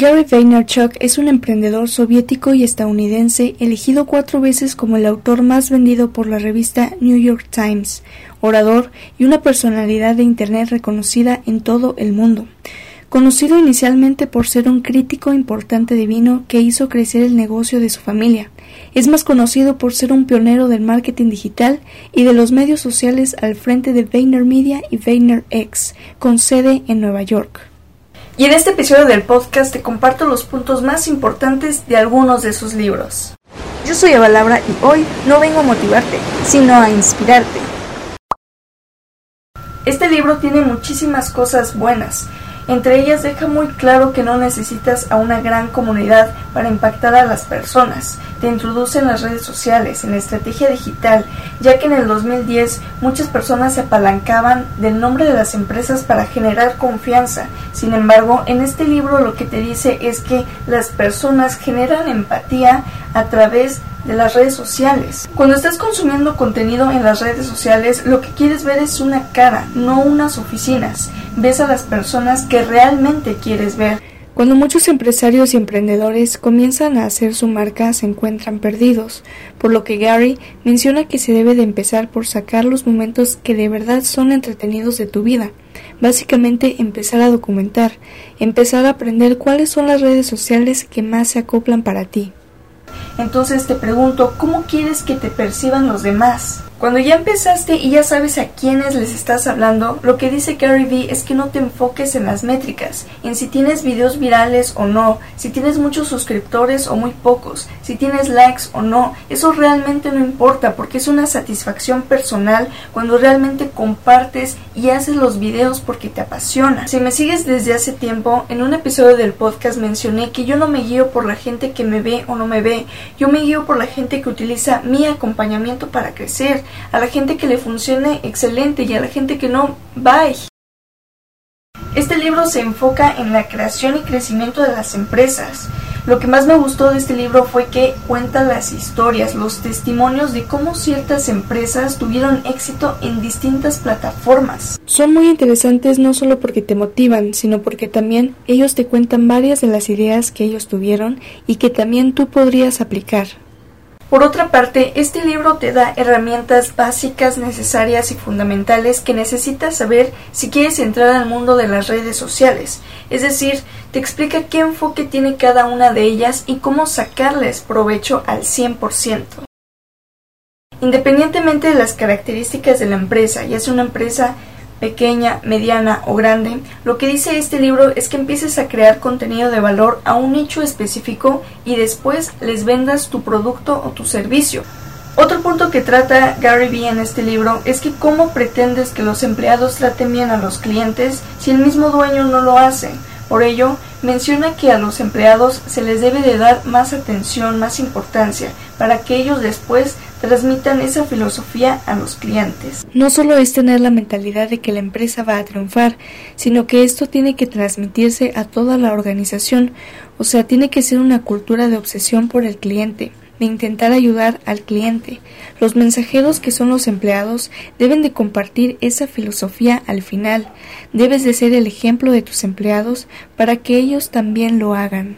Gary Vaynerchuk es un emprendedor soviético y estadounidense elegido cuatro veces como el autor más vendido por la revista New York Times, orador y una personalidad de Internet reconocida en todo el mundo. Conocido inicialmente por ser un crítico importante de vino que hizo crecer el negocio de su familia, es más conocido por ser un pionero del marketing digital y de los medios sociales al frente de VaynerMedia y VaynerX, con sede en Nueva York y en este episodio del podcast te comparto los puntos más importantes de algunos de sus libros. Yo soy Eva y hoy no vengo a motivarte, sino a inspirarte. Este libro tiene muchísimas cosas buenas, entre ellas deja muy claro que no necesitas a una gran comunidad para impactar a las personas. Te introduce en las redes sociales, en la estrategia digital, ya que en el 2010 muchas personas se apalancaban del nombre de las empresas para generar confianza. Sin embargo, en este libro lo que te dice es que las personas generan empatía a través de las redes sociales. Cuando estás consumiendo contenido en las redes sociales, lo que quieres ver es una cara, no unas oficinas. Ves a las personas que realmente quieres ver. Cuando muchos empresarios y emprendedores comienzan a hacer su marca se encuentran perdidos, por lo que Gary menciona que se debe de empezar por sacar los momentos que de verdad son entretenidos de tu vida. Básicamente empezar a documentar, empezar a aprender cuáles son las redes sociales que más se acoplan para ti. Entonces te pregunto, ¿cómo quieres que te perciban los demás? Cuando ya empezaste y ya sabes a quiénes les estás hablando, lo que dice Gary Vee es que no te enfoques en las métricas, en si tienes videos virales o no, si tienes muchos suscriptores o muy pocos, si tienes likes o no. Eso realmente no importa porque es una satisfacción personal cuando realmente compartes y haces los videos porque te apasiona. Si me sigues desde hace tiempo, en un episodio del podcast mencioné que yo no me guío por la gente que me ve o no me ve, yo me guío por la gente que utiliza mi acompañamiento para crecer a la gente que le funcione excelente y a la gente que no, bye. Este libro se enfoca en la creación y crecimiento de las empresas. Lo que más me gustó de este libro fue que cuenta las historias, los testimonios de cómo ciertas empresas tuvieron éxito en distintas plataformas. Son muy interesantes no solo porque te motivan, sino porque también ellos te cuentan varias de las ideas que ellos tuvieron y que también tú podrías aplicar. Por otra parte, este libro te da herramientas básicas, necesarias y fundamentales que necesitas saber si quieres entrar al mundo de las redes sociales. Es decir, te explica qué enfoque tiene cada una de ellas y cómo sacarles provecho al 100%. Independientemente de las características de la empresa, ya sea una empresa pequeña, mediana o grande, lo que dice este libro es que empieces a crear contenido de valor a un nicho específico y después les vendas tu producto o tu servicio. Otro punto que trata Gary Vee en este libro es que cómo pretendes que los empleados traten bien a los clientes si el mismo dueño no lo hace. Por ello, menciona que a los empleados se les debe de dar más atención, más importancia, para que ellos después transmitan esa filosofía a los clientes. No solo es tener la mentalidad de que la empresa va a triunfar, sino que esto tiene que transmitirse a toda la organización, o sea, tiene que ser una cultura de obsesión por el cliente de intentar ayudar al cliente. Los mensajeros que son los empleados deben de compartir esa filosofía al final. Debes de ser el ejemplo de tus empleados para que ellos también lo hagan.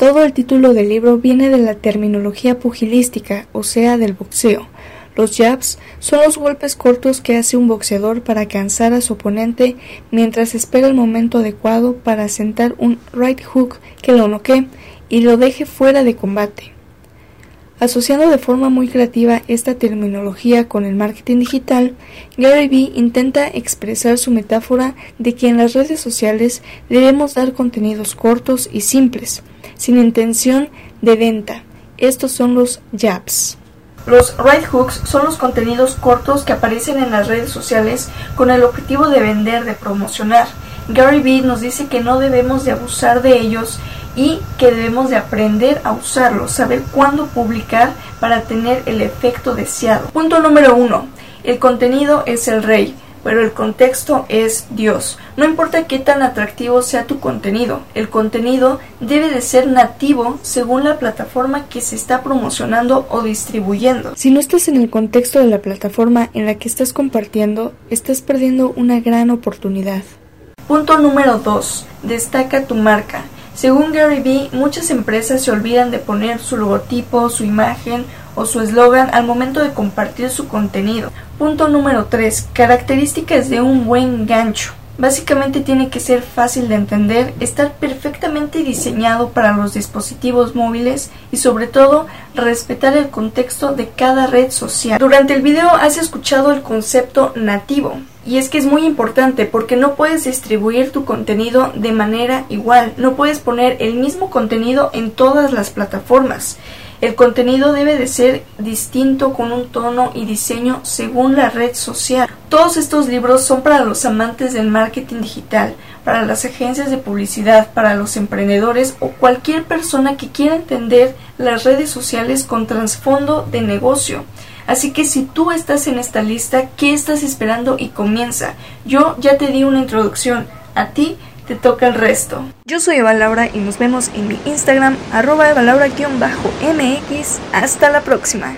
Todo el título del libro viene de la terminología pugilística, o sea, del boxeo. Los jabs son los golpes cortos que hace un boxeador para cansar a su oponente mientras espera el momento adecuado para sentar un right hook que lo noquee y lo deje fuera de combate. Asociando de forma muy creativa esta terminología con el marketing digital, Gary Vee intenta expresar su metáfora de que en las redes sociales debemos dar contenidos cortos y simples, sin intención de venta. Estos son los jabs. Los right hooks son los contenidos cortos que aparecen en las redes sociales con el objetivo de vender, de promocionar. Gary Vee nos dice que no debemos de abusar de ellos y que debemos de aprender a usarlos, saber cuándo publicar para tener el efecto deseado. Punto número uno. El contenido es el rey pero el contexto es Dios. No importa qué tan atractivo sea tu contenido, el contenido debe de ser nativo según la plataforma que se está promocionando o distribuyendo. Si no estás en el contexto de la plataforma en la que estás compartiendo, estás perdiendo una gran oportunidad. Punto número 2. Destaca tu marca. Según Gary Vee, muchas empresas se olvidan de poner su logotipo, su imagen o su eslogan al momento de compartir su contenido. Punto número 3. Características de un buen gancho. Básicamente tiene que ser fácil de entender, estar perfectamente diseñado para los dispositivos móviles y sobre todo respetar el contexto de cada red social. Durante el video has escuchado el concepto nativo y es que es muy importante porque no puedes distribuir tu contenido de manera igual, no puedes poner el mismo contenido en todas las plataformas. El contenido debe de ser distinto con un tono y diseño según la red social. Todos estos libros son para los amantes del marketing digital, para las agencias de publicidad, para los emprendedores o cualquier persona que quiera entender las redes sociales con trasfondo de negocio. Así que si tú estás en esta lista, ¿qué estás esperando? Y comienza. Yo ya te di una introducción. A ti te toca el resto. Yo soy Eva Laura y nos vemos en mi Instagram, arroba Eva Laura-mx. Hasta la próxima.